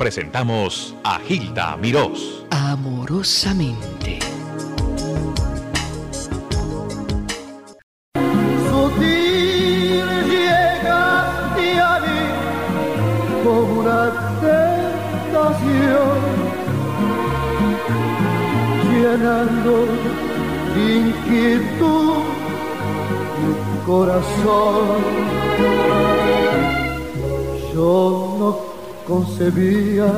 presentamos a Gilda Mirós. Amorosamente. Sutil llega y a mí como una tentación, llenando de inquietud mi corazón. Yo no concebía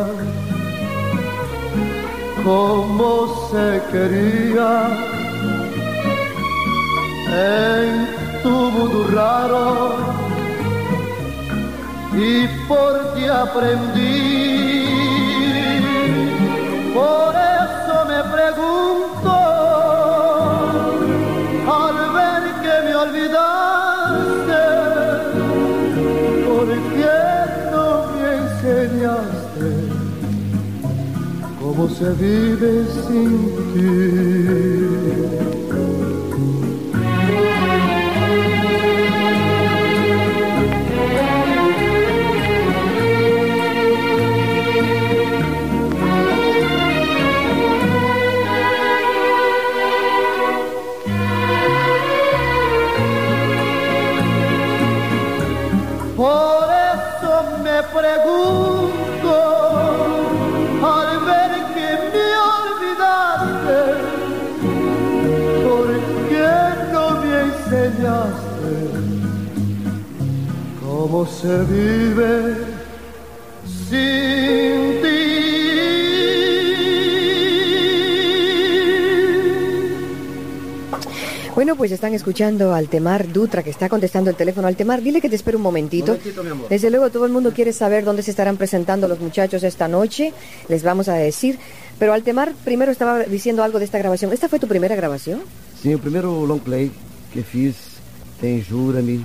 cómo se quería en tu mundo raro y por ti aprendí. Cómo se vive sin cómo se vive sin ti? Bueno, pues están escuchando al Temar Dutra que está contestando el teléfono. Altemar, dile que te espere un momentito. Momentito, mi amor. Desde luego todo el mundo quiere saber dónde se estarán presentando los muchachos esta noche. Les vamos a decir. Pero Altemar primero estaba diciendo algo de esta grabación. ¿Esta fue tu primera grabación? Sim, o primeiro long play que fiz tem Jura-me,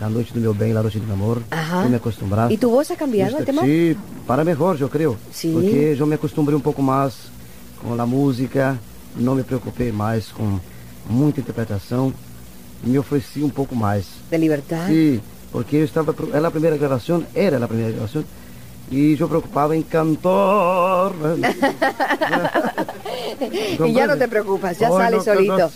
A Noite do Meu Bem, La Noite do Meu Amor, Ajá. Me Acostumbrar. ¿Y tu voz ha cambiado, Justa- Altemar? Sim, para melhor, eu creio. Porque eu me acostumei um pouco mais com a música, não me preocupei mais com muita interpretação, e me ofereci um pouco mais. De libertad. Sim, porque eu estava, era a primeira gravação, era a primeira gravação, e eu preocupava em cantor. Y ya no te preocupas, ya sale solito.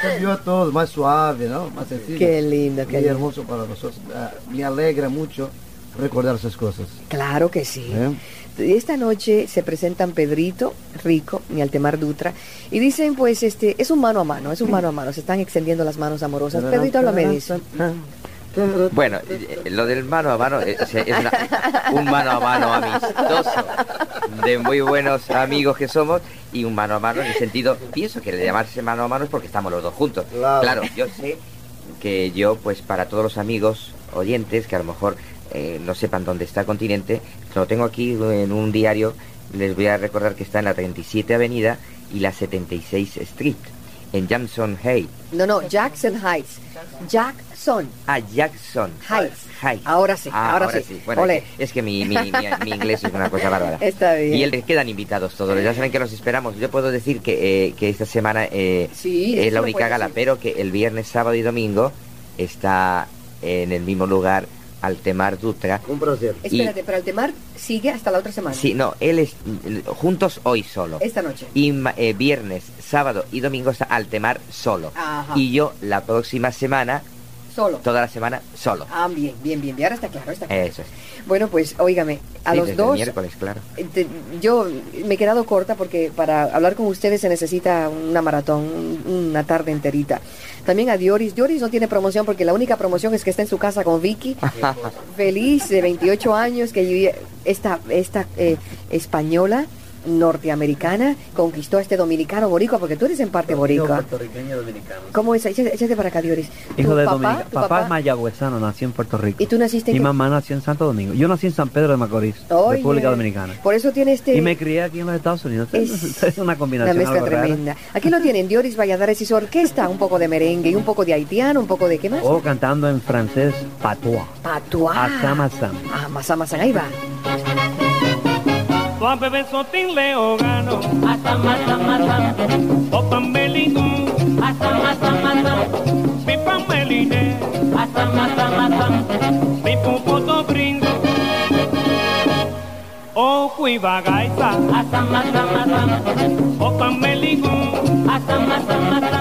Cambió todo, más suave, ¿no? Más sencillo. Qué lindo, qué y lindo. hermoso para nosotros. Ah, Me alegra mucho recordar esas cosas. Claro que sí. ¿eh? Esta noche se presentan Pedrito, Rico y Altemar Dutra y dicen pues este es un mano a mano, es un mano a mano, se están extendiendo las manos amorosas. Pedrito, háblame de eso. Bueno, eh, lo del mano a mano eh, es una- un mano a mano amistoso de muy buenos amigos que somos y un mano a mano en el sentido, pienso que el de llamarse mano a mano es porque estamos los dos juntos. Claro. yo sé que yo, pues para todos los amigos oyentes que a lo mejor eh, no sepan dónde está el continente, lo tengo aquí en un diario, les voy a recordar que está en la 37 Avenida y la 76 Street, en Jackson Heights. No, no, Jackson Heights. Jackson Ah, Jackson Heights. Heights. Ahora sí, Ah, ahora sí. Bueno, Ole. es que, es que mi, mi, mi- mi inglés es una cosa bárbara. Está bien. Y el, quedan invitados todos. Ya saben que los esperamos. Yo puedo decir que, eh, que esta semana eh, Sí, es la única gala, decir. pero que el viernes, sábado y domingo está en el mismo lugar Altemar Dutra. Un prazer. Espérate, pero Altemar sigue hasta la otra semana. Sí, no, él es juntos hoy solo. Esta noche. Y ma- eh, viernes, sábado y domingo está Altemar solo. Ajá. Y yo la próxima semana, Solo. toda la semana, solo. Ah, bien, bien, bien. Y ahora está claro, está claro. Eso es. Bueno, pues, óigame, a Sí, los desde el dos, miércoles, claro. eh, te- yo me he quedado corta porque para hablar con ustedes se necesita una maratón, un- una tarde enterita. También a Dioris. Dioris no tiene promoción porque la única promoción es que está en su casa con Vicky, feliz de 28 años, que esta, esta eh, española norteamericana conquistó a este dominicano boricua, porque tú eres en parte boricua. puertorriqueño dominicano. ¿Cómo es? Échate, para acá, Dioris. Hijo ¿Tu de papá, Dominica. tu Papá, es mayagüezano, nació en Puerto Rico. ¿Y tú naciste en Mi qué- mamá nació en Santo Domingo. Yo nací en San Pedro de Macorís, República Dominicana. Por eso tiene este... Y me crié aquí en los Estados Unidos. Es- Es, una Una combinación mezcla algo rara. tremenda. Aquí lo tienen, Dioris Valladares y su orquesta, un poco de merengue y un poco de haitiano, un poco de qué más? O cantando en francés patois. Patois. Asam, asam. Ah, masam, ahí va. O a bebé sotín le gano. Asa, masa, masa. O pamelino. Asa, masa, masa. Mi pameline. Asa, masa, masa. Mi pupoto gringo. O cuivagaita. Asa, masa, masa. O pamelino. Asa, masa, masa.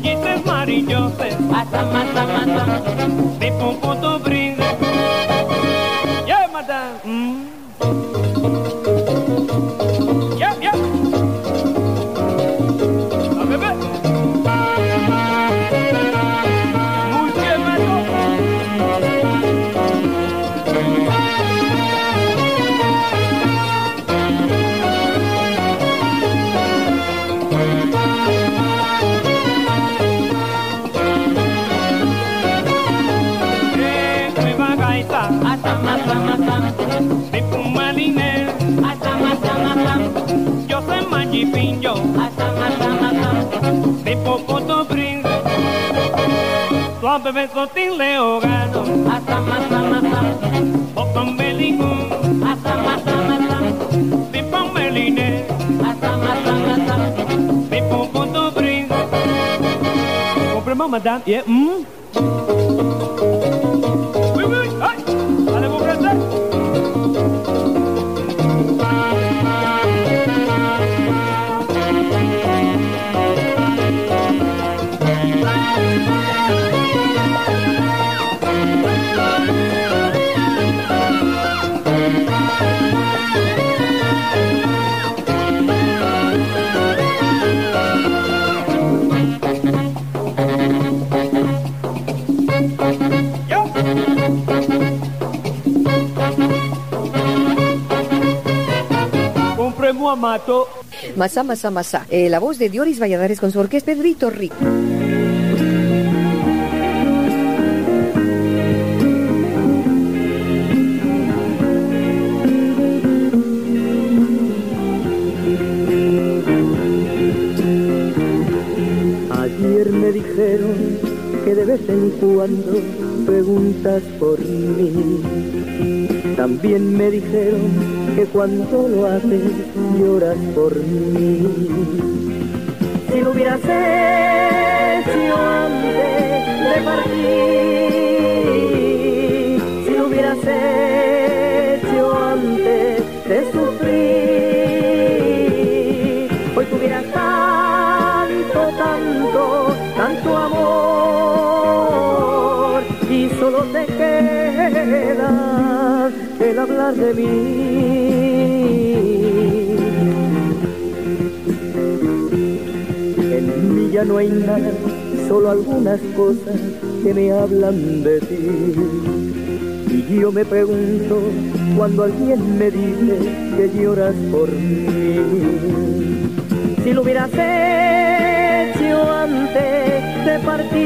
Quises marillose. Asa, masa, masa. Mi pupoto gringo. Yeah, madame. Mm. Comprenez, madame? Yeah, mm? Mato. Masá, masá, masá. Eh, la voz de Dioris Valladares con su orquesta Pedrito Rico. Ayer me dijeron que de vez en cuando preguntas por mí. También me dijeron que cuando lo haces lloras por mí. Si lo hubieras hecho antes de partir, si lo hubieras hecho En mí ya no hay nada, solo algunas cosas que me hablan de ti. Y yo me pregunto cuando alguien me dice que lloras por mí. Si lo hubieras hecho antes de partir,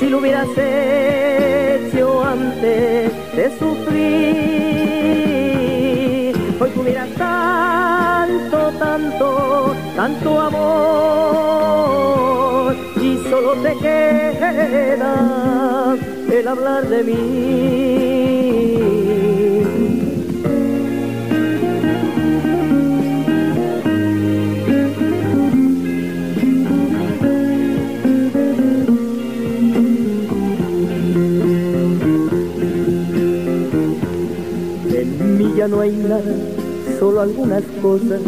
si lo hubieras hecho antes de sufrir, hoy tuvieras tanto, tanto, tanto amor y solo te queda el hablar de mí. Ya no hay nada, solo algunas cosas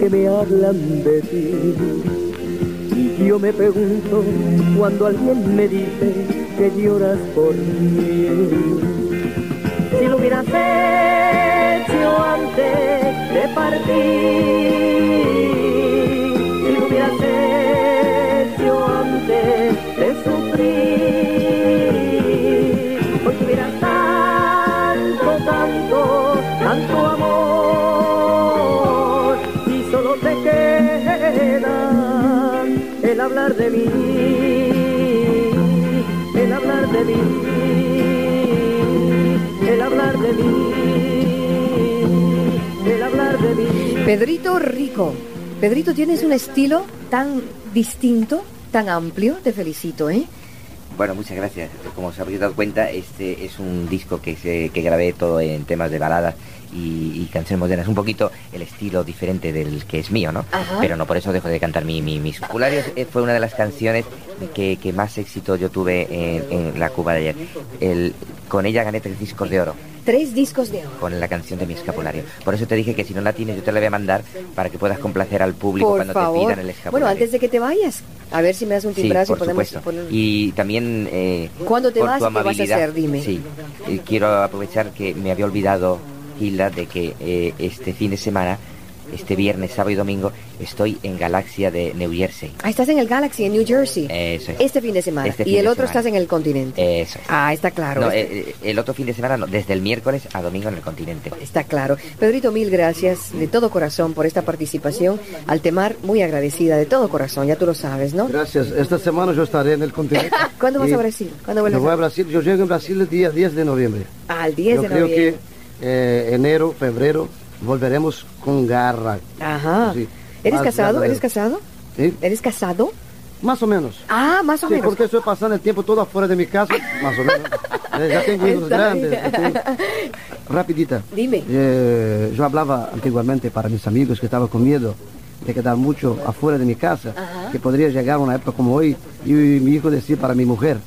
que me hablan de ti. Y yo me pregunto cuando alguien me dice que lloras por mí. Si lo hubieras hecho antes de partir, si lo hubieras hecho antes de sufrir, hablar de mí, el hablar de mí, el hablar de mí, el hablar de mí. Pedrito Rico. Pedrito, tienes un estilo tan distinto, tan amplio. Te felicito, ¿eh? Bueno, muchas gracias. Como os habréis dado cuenta, este es un disco que, se, que grabé todo en temas de baladas y, y canciones modernas. Un poquito el estilo diferente del que es mío, ¿no? Ajá. Pero no por eso dejo de cantar mi, mi, mis populares. eh, Fue una de las canciones que, que más éxito yo tuve en, en la Cuba de ayer. El, con ella gané tres discos de oro. Tres discos de oro. con la canción de mi escapulario. Por eso te dije que si no la tienes yo te la voy a mandar para que puedas complacer al público Por cuando favor. te pidan el escapulario. Bueno, antes de que te vayas, a ver si me das un Sí, timbrazo por y podemos supuesto. poner... Y también... Eh, ¿Cuándo te por vas tu y qué vas a amabilidad, hacer? Dime. Sí, eh, quiero aprovechar que me había olvidado, Hilda, de que eh, este fin de semana, este viernes, sábado y domingo, estoy en Galaxia de New Jersey. Ah, estás en el Galaxy, en New Jersey. Eso es. Este fin de semana. Este y el otro semana. estás en el continente. Eso es. Ah, está claro. No, este- eh, eh, el otro fin de semana no, desde el miércoles a domingo en el continente. Está claro. Pedrito, mil gracias de todo corazón por esta participación. Altemar, muy agradecida de todo corazón, ya tú lo sabes, ¿no? Gracias. Esta semana yo estaré en el continente. ¿Cuándo vas a Brasil? ¿Cuándo Yo vuelves voy a. Brasil. Yo llego en Brasil el día 10 de noviembre. Ah, el 10 yo de creo noviembre. que eh, enero, febrero, volveremos con garra. Ajá. Sí, ¿Eres casado? ¿Eres casado? ¿Sí? ¿Eres casado? Más o menos. Ah, más o Sí, menos. porque estoy pasando el tiempo todo afuera de mi casa, más o menos. Eh, ya tengo hijos grandes. tengo- Rapidita. Dime. Eh, yo hablaba antiguamente para mis amigos que estaban con miedo de quedar mucho afuera de mi casa, Ajá. que podría llegar una época como hoy y mi hijo decir para mi mujer,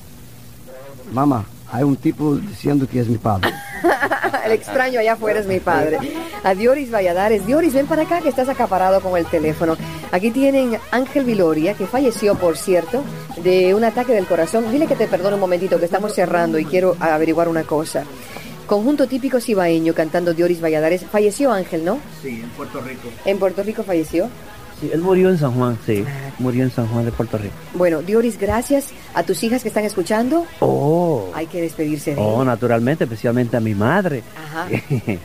mamá, hay un tipo diciendo que es mi padre. el extraño allá afuera es mi padre. A Dioris Valladares. Dioris, ven para acá que estás acaparado con el teléfono. Aquí tienen Ángel Viloria, que falleció, por cierto, de un ataque del corazón. Dile que te perdone un momentito, que estamos cerrando y quiero averiguar una cosa. Conjunto típico cibaeño cantando Dioris Valladares. Falleció Ángel, ¿no? Sí, en Puerto Rico. En Puerto Rico falleció. Sí, él murió en San Juan, sí. Murió en San Juan de Puerto Rico. Bueno, Dioris, gracias a tus hijas que están escuchando. Oh. Hay que despedirse de Oh, naturalmente, especialmente a mi madre. Ajá.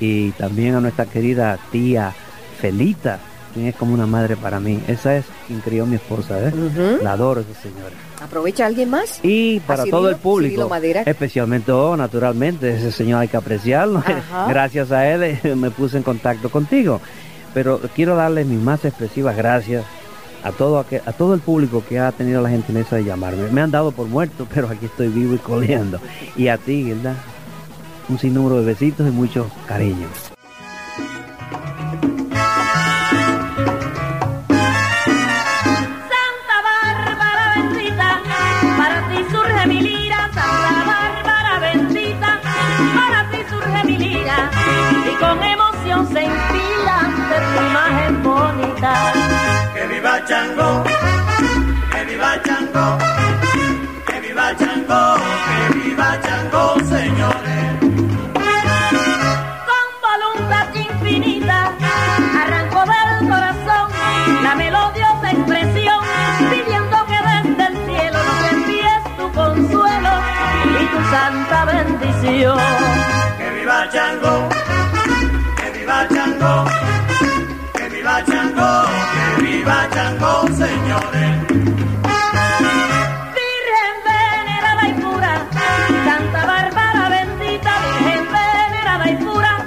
y también a nuestra querida tía Felita, quien es como una madre para mí. Esa es quien crió mi esposa, ¿eh? La adoro esa señora. ¿Aprovecha alguien más? Y para Cirilo? todo el público, especialmente, oh, naturalmente, ese señor hay que apreciarlo. Ajá. Gracias a él eh, me puse en contacto contigo. Pero quiero darle mis más expresivas gracias a todo, a todo el público que ha tenido la gentileza de llamarme. Me han dado por muerto, pero aquí estoy vivo y coleando. Y a ti, ¿verdad? Un sinnúmero de besitos y mucho cariño. Viva Chango, que viva Chango, que viva Chango, que viva Chango, señores. Con voluntad infinita, arrancó del corazón la melodiosa expresión, pidiendo que desde el cielo nos envíes tu consuelo y tu santa bendición. Que viva Chango, que viva Chango, viva Chango, que viva Chango, señores. Virgen venerada y pura, Santa Bárbara bendita, Virgen venerada y pura,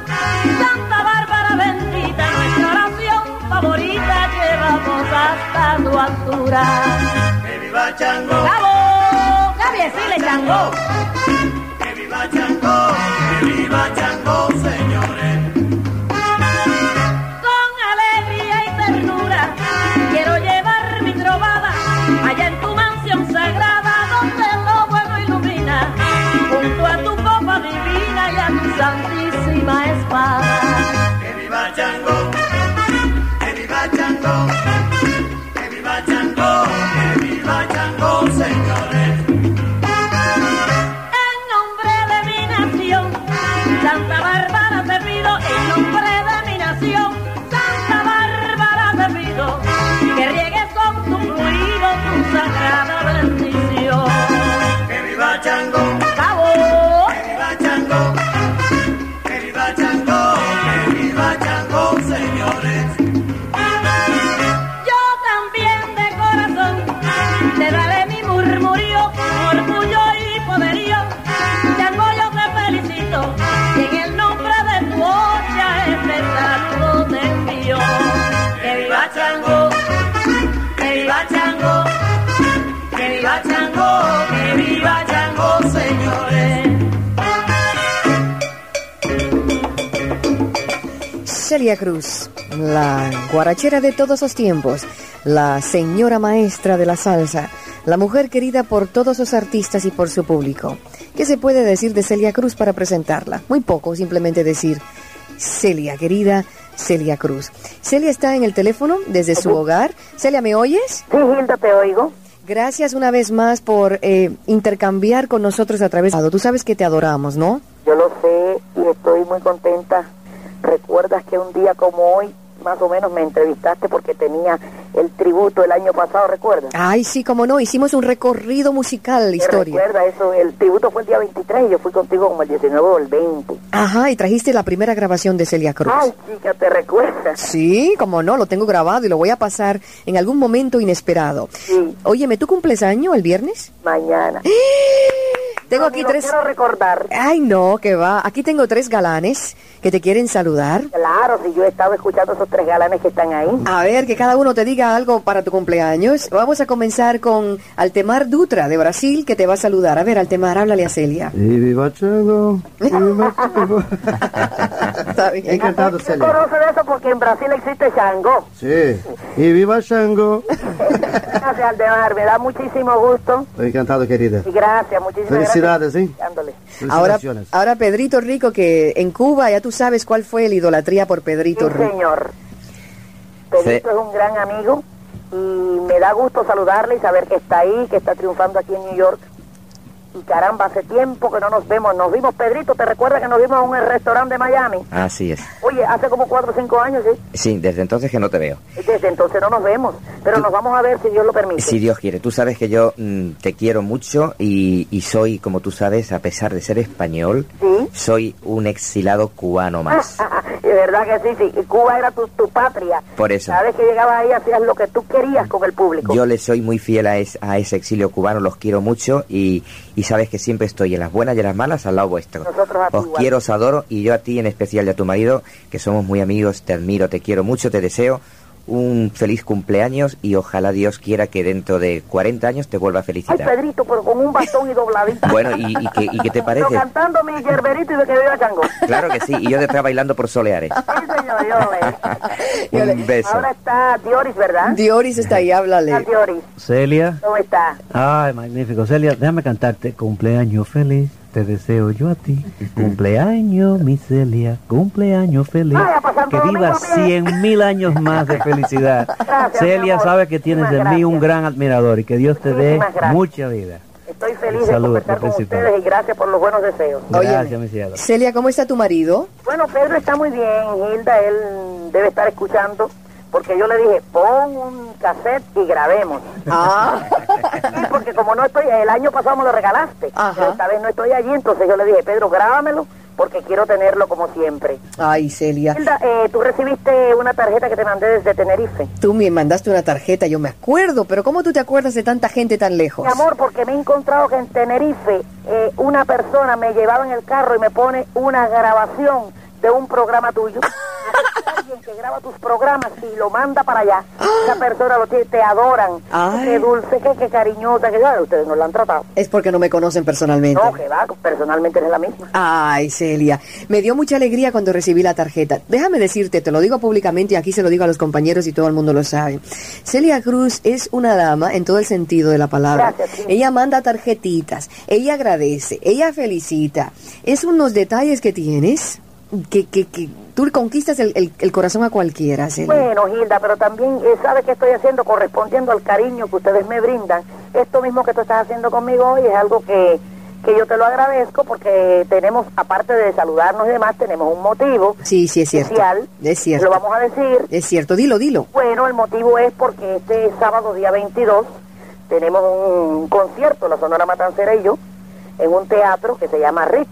Santa Bárbara bendita, nuestra oración favorita llevamos hasta tu altura. Que viva Chango, ¡Bravo! ¡Gaby, decirle Chango! Celia Cruz, la guarachera de todos los tiempos, la señora maestra de la salsa, la mujer querida por todos los artistas y por su público. ¿Qué se puede decir de Celia Cruz para presentarla? Muy poco, simplemente decir Celia, querida Celia Cruz. Celia está en el teléfono desde su hogar. Celia, ¿me oyes? Sí, Hilda, te oigo. Gracias una vez más por eh, intercambiar con nosotros a través de... Tú sabes que te adoramos, ¿no? Yo lo sé y estoy muy contenta. Recuerdas que un día como hoy, más o menos me entrevistaste porque tenía el tributo el año pasado, ¿recuerdas? Ay, sí, como no, hicimos un recorrido musical, la historia. Recuerda eso, el tributo fue el día 23 y yo fui contigo como el 19 o el 20. Ajá, y trajiste la primera grabación de Celia Cruz. Ay, chica, ¿te recuerdas? Sí, como no, lo tengo grabado y lo voy a pasar en algún momento inesperado. Sí. Óyeme, ¿tú cumples año el viernes? Mañana. Tengo No, aquí tres... quiero recordar. Ay, no, que va. Aquí tengo tres galanes que te quieren saludar. Claro, si yo he estado escuchando esos tres galanes que están ahí. A ver, que cada uno te diga algo para tu cumpleaños. Vamos a comenzar con Altemar Dutra de Brasil, que te va a saludar. A ver, Altemar, háblale a Celia. Y viva Chango, y viva Chango. Está bien. Encantado, ¿Qué Celia. eso? Porque en Brasil existe Shango. Sí, y viva Chango. Gracias, Aldemar, me da muchísimo gusto. Encantado, querida. Y gracias, muchísimas Felicidades, ¿sí? gracias. Ahora, Felicitaciones. ahora Pedrito Rico, que en Cuba ya tú sabes cuál fue la idolatría por Sí, Pedrito Rico. señor. Pedrito es un gran amigo y me da gusto saludarle y saber que está ahí, que está triunfando aquí en New York. Y caramba, hace tiempo que no nos vemos. Nos vimos, Pedrito, ¿te recuerdas que nos vimos en un restaurante de Miami? Así es. Oye, hace como cuatro o cinco años, ¿sí? Sí, desde entonces que no te veo. Desde entonces no nos vemos, pero nos vamos a ver si Dios lo permite. Si Dios quiere, tú sabes que yo mm, te quiero mucho y, y soy, como tú sabes, a pesar de ser español, ¿Sí? soy un exilado cubano más. Es verdad que sí, sí. Cuba era tu, tu patria. Por eso. Vez que llegabas ahí hacías lo que tú querías con el público. Yo le soy muy fiel a, es- a ese exilio cubano, los quiero mucho y, y sabes que siempre estoy en las buenas y en las malas al lado vuestro. Os igual. quiero, os adoro y yo a ti en especial y a tu marido, que somos muy amigos, te admiro, te quiero mucho, te deseo un feliz cumpleaños y ojalá Dios quiera que dentro de 40 años te vuelva a Ay, felicitar. Pedrito, pero con un bastón y dobladito. Bueno, ¿y, y qué, y qué te Yo parece? cantando mi yerberito y de que viva Chango. Claro que sí, y yo detrás bailando por Soleares. Sí, señor, yo le- Un beso. Ahora está Dioris, ¿verdad? Dioris está ahí, Está háblale. Dioris. Celia. ¿Cómo está? Ay, magnífico. Celia, déjame cantarte cumpleaños feliz. Te deseo yo a ti. Cumpleaños, mi Celia. Cumpleaños feliz. Pasar Que viva cien mil años más de felicidad. Gracias, Celia sabe que tienes de mí un gran admirador y que Dios te dé mucha vida. Estoy feliz de Salud, conversar con principal. ustedes y gracias por los buenos deseos. Gracias, mi cielo. Celia, ¿cómo está tu marido? Bueno, Pedro está muy bien, Hilda, él debe estar escuchando, porque yo le dije, pon un cassette y grabemos. Ah, Sí, porque como no estoy, el año pasado me lo regalaste, Ajá. pero esta vez no estoy allí, entonces yo le dije, Pedro, grábamelo, porque quiero tenerlo como siempre. ay, Celia. Hilda, eh, tú recibiste una tarjeta que te mandé desde Tenerife. Tú me mandaste una tarjeta, yo me acuerdo, pero ¿cómo tú te acuerdas de tanta gente tan lejos? Mi amor, porque me he encontrado que en Tenerife eh, una persona me llevaba en el carro y me pone una grabación de un programa tuyo. Que graba tus programas y lo manda para allá. Esa persona lo tiene, te adoran. Ay. Qué dulce, qué, qué cariñosa, que ya ustedes no la han tratado. Es porque no me conocen personalmente. No, que va, personalmente eres la misma. Ay, Celia, me dio mucha alegría cuando recibí la tarjeta. Déjame decirte, te lo digo públicamente y aquí se lo digo a los compañeros y todo el mundo lo sabe. Celia Cruz es una dama en todo el sentido de la palabra. Gracias, sí. Ella manda tarjetitas, ella agradece, ella felicita. Es unos detalles que tienes que, que, que tú conquistas el, el- el corazón a cualquiera, Celia. Bueno, Hilda, pero también eh, sabe que estoy haciendo correspondiendo al cariño que ustedes me brindan. Esto mismo que tú estás haciendo conmigo hoy es algo que, que yo te lo agradezco porque tenemos, aparte de saludarnos y demás, tenemos un motivo Sí, sí, es cierto. especial. Es cierto. Lo vamos a decir. Es cierto, dilo, dilo. Bueno, el motivo es porque este sábado, día 22, tenemos un concierto, la Sonora Matancera y yo, en un teatro que se llama Ritz,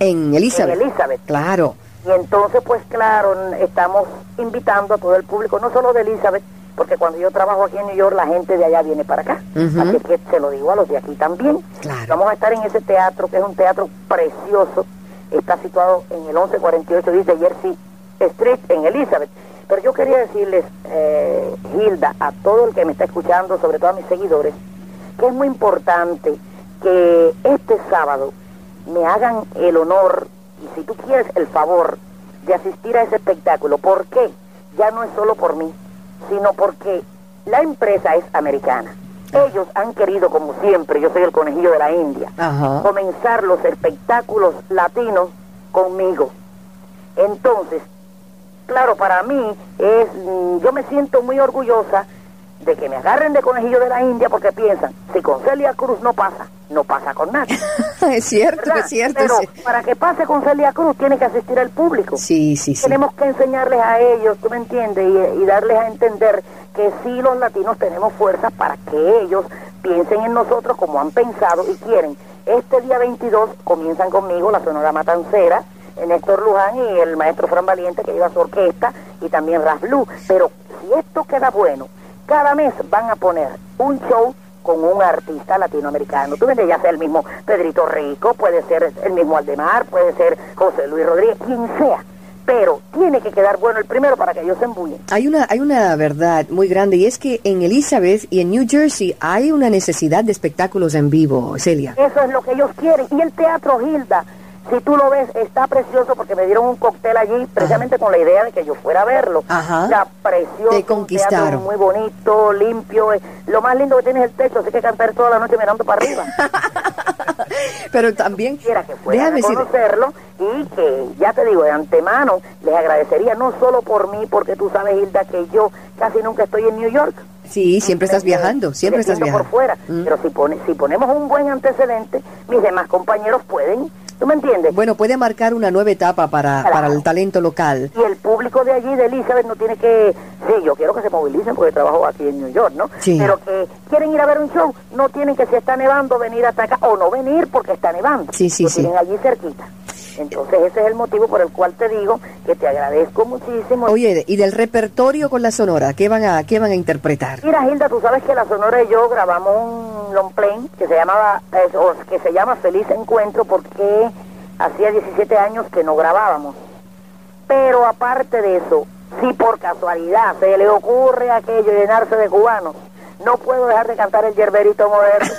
En Elizabeth. en Elizabeth. Claro. Y entonces, pues claro, estamos invitando a todo el público, no solo de Elizabeth, porque cuando yo trabajo aquí en New York, la gente de allá viene para acá. Así que se lo digo a los de aquí también. Claro. Vamos a estar en ese teatro, que es un teatro precioso. Está situado en el 1148 dice Jersey Street, en Elizabeth. Pero yo quería decirles, eh, Hilda, a todo el que me está escuchando, sobre todo a mis seguidores, que es muy importante que este sábado me hagan el honor y si tú quieres el favor de asistir a ese espectáculo. ¿Por qué? ya no es solo por mí, sino porque la empresa es americana. Ellos han querido, como siempre, yo soy el conejillo de la India, Ajá. comenzar los espectáculos latinos conmigo. Entonces, claro, para mí es, yo me siento muy orgullosa de que me agarren de conejillo de la India porque piensan, si con Celia Cruz no pasa, no pasa con nadie. es cierto, ¿verdad? es cierto. Pero sí. para que pase con Celia Cruz tiene que asistir el público. Sí, sí, sí. Tenemos que enseñarles a ellos, tú me entiendes, y, y darles a entender que sí los latinos tenemos fuerza para que ellos piensen en nosotros como han pensado y quieren. Este día 22 comienzan conmigo la Sonora Matancera, Néstor Luján y el maestro Fran Valiente que lleva su orquesta y también Ras Blue. Pero si esto queda bueno, cada mes van a poner un show con un artista latinoamericano. Tú ves, ya sea el mismo Pedrito Rico, puede ser el mismo Aldemar, puede ser José Luis Rodríguez, quien sea. Pero tiene que quedar bueno el primero para que ellos se embullen. Hay una, hay una verdad muy grande y es que en Elizabeth y en New Jersey hay una necesidad de espectáculos en vivo, Celia. Eso es lo que ellos quieren. Y el Teatro Gilda, si tú lo ves, está precioso porque me dieron un cóctel allí precisamente con la idea de que yo fuera a verlo. Ajá. Está precioso. Te conquistaron. muy bonito, limpio. eh, Lo más lindo que tiene es el techo, así que cantar toda la noche mirando para arriba. Pero también, Quisiera que fueran déjame a conocerlo y que, ya te digo, de antemano les agradecería no solo por mí, porque tú sabes, Hilda, que yo casi nunca estoy en New York. sí, siempre estás viajando, siempre estás viajando. por fuera. Mm. Pero si, pone, si ponemos un buen antecedente, mis demás compañeros pueden, ¿tú me entiendes? Bueno, puede marcar una nueva etapa para, Claro. para el talento local. Y el público de allí, de Elizabeth, no tiene que... Sí, yo quiero que se movilicen porque trabajo aquí en New York, ¿no? Sí. Pero que quieren ir a ver un show, no tienen que si está nevando venir hasta acá o no venir porque está nevando. Sí, sí, Lo sí. tienen allí cerquita. Entonces ese es el motivo por el cual te digo que te agradezco muchísimo. Oye, y del repertorio con la sonora, ¿qué van a, qué van a interpretar? Mira, Hilda, tú sabes que la Sonora y yo grabamos un long play que se llamaba eh, o que se llama Feliz Encuentro porque hacía 17 años que no grabábamos. Pero aparte de eso, si por casualidad se le ocurre aquello llenarse de cubanos, no puedo dejar de cantar el yerberito moderno,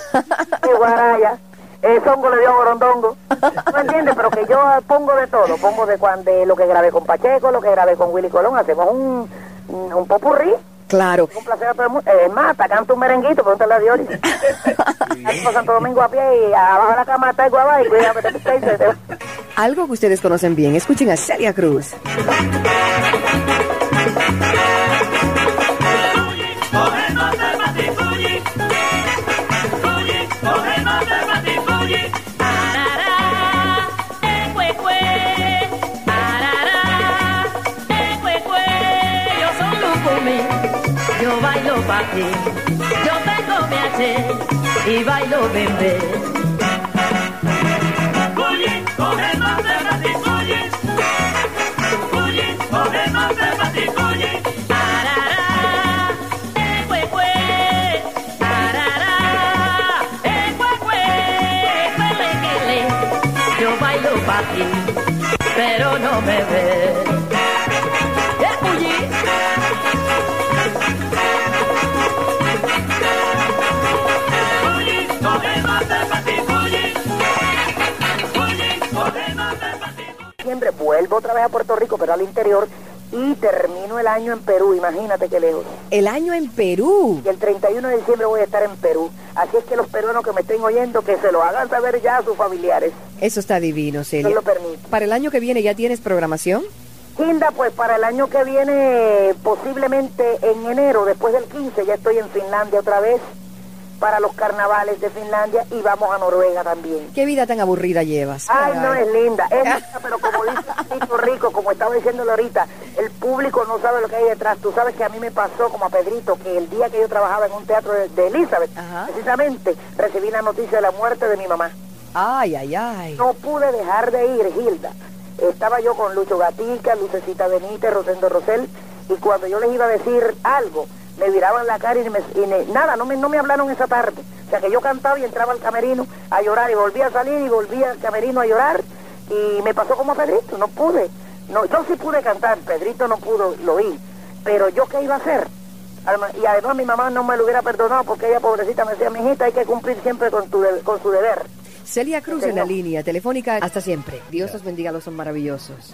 el guaraya, el songo le dio borondongo, ¿no entiendes? Pero que yo pongo de todo, pongo de, cuan- de lo que grabé con Pacheco, lo que grabé con Willy Colón, hacemos un, un, popurrí Claro. un placer a todo el mundo. Es más, hasta canto un merenguito, pregúntale a Dioris. Aquí por Santo Domingo a pie y abajo de la cama está el guabá y cuidado, te pica y se te va. Algo que ustedes conocen bien. Escuchen a Celia Cruz. Bailo pa' ti. Yo tengo mi H y bailo bembé. Fulle, coge no te batifulle. Fulle, coge batifulle. Arará, eh, eh. Yo bailo pa' ti, pero no me ves. Vuelvo otra vez a Puerto Rico, pero al interior, y termino el año en Perú, imagínate qué lejos. El año en Perú. Y el 31 de diciembre voy a estar en Perú. Así es que los peruanos que me estén oyendo, que se lo hagan saber ya a sus familiares. Eso está divino, Celia. Dios lo permite. Para el año que viene ya tienes programación. Hilda, pues para el año que viene, posiblemente en enero, después del 15, ya estoy en Finlandia otra vez para los carnavales de Finlandia y vamos a Noruega también. ¿Qué vida tan aburrida llevas? Ay, no es linda, es linda, pero como dice Tito Rico, como estaba diciéndole ahorita, el público no sabe lo que hay detrás. Tú sabes que a mí me pasó como a Pedrito, que el día que yo trabajaba en un teatro de, de Elizabeth, Ajá. precisamente recibí la noticia de la muerte de mi mamá. Ay, ay, ay. No pude dejar de ir, Gilda. Estaba yo con Lucho Gatica, Lucecita Benítez, Rosendo Rosel, y cuando yo les iba a decir algo, me viraban la cara y, me, y nada, no me, no me hablaron esa tarde. O sea que yo cantaba y entraba al camerino a llorar y volvía a salir y volvía al camerino a llorar y me pasó como a Pedrito, no pude. No, yo sí pude cantar, Pedrito no pudo, lo vi, pero yo qué iba a hacer. Y además mi mamá no me lo hubiera perdonado porque ella pobrecita me decía, mi hijita, hay que cumplir siempre con, tu de- con su deber. Celia Cruz en la línea telefónica. Hasta siempre. Dios los bendiga, los son maravillosos.